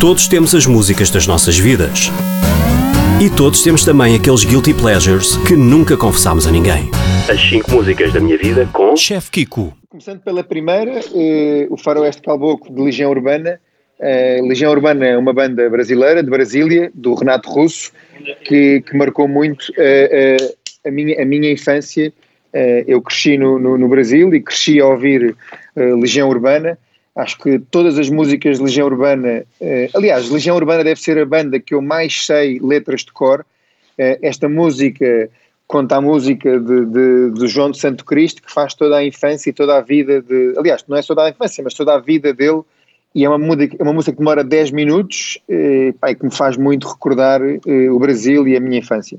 Todos temos as músicas das nossas vidas. E todos temos também aqueles guilty pleasures que nunca confessámos a ninguém. As 5 músicas da minha vida com Chef Kiko. Começando pela primeira, uh, o Faroeste Calboco de Legião Urbana. Uh, Legião Urbana é uma banda brasileira, de Brasília, do Renato Russo, que, que marcou muito uh, a, minha, a minha infância. eu cresci no, no, no, Brasil e cresci a ouvir Legião Urbana Acho que todas as músicas de Legião Urbana, eh, aliás, Legião Urbana deve ser a banda que eu mais sei letras de cor. Eh, esta música conta a música de, de, de, João de Santo Cristo, que faz toda a infância e toda a vida de. Aliás, não é toda a infância, mas toda a vida dele. E é uma música, é uma música que demora 10 minutos eh, que me faz muito recordar eh, o Brasil e a minha infância.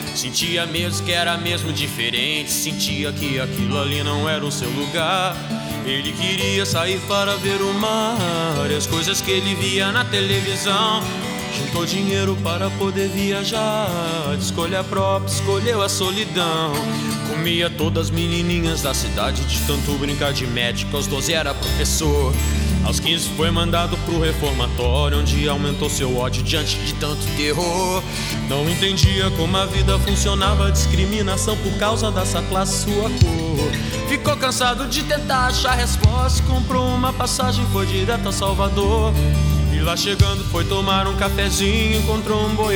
Sentia mesmo que era mesmo diferente. Sentia que aquilo ali não era o seu lugar. Ele queria sair para ver o mar e as coisas que ele via na televisão. Juntou dinheiro para poder viajar. De escolha própria, escolheu a solidão. Comia todas as menininhas da cidade de tanto brincar de médico. Aos 12 era professor. Aos 15 foi mandado pro reformatório, onde aumentou seu ódio diante de tanto terror. Não entendia como a vida funcionava, discriminação por causa dessa classe, sua cor. Ficou cansado de tentar achar resposta, comprou uma passagem, foi direto a Salvador. E lá chegando foi tomar um cafezinho, encontrou um boiadeiro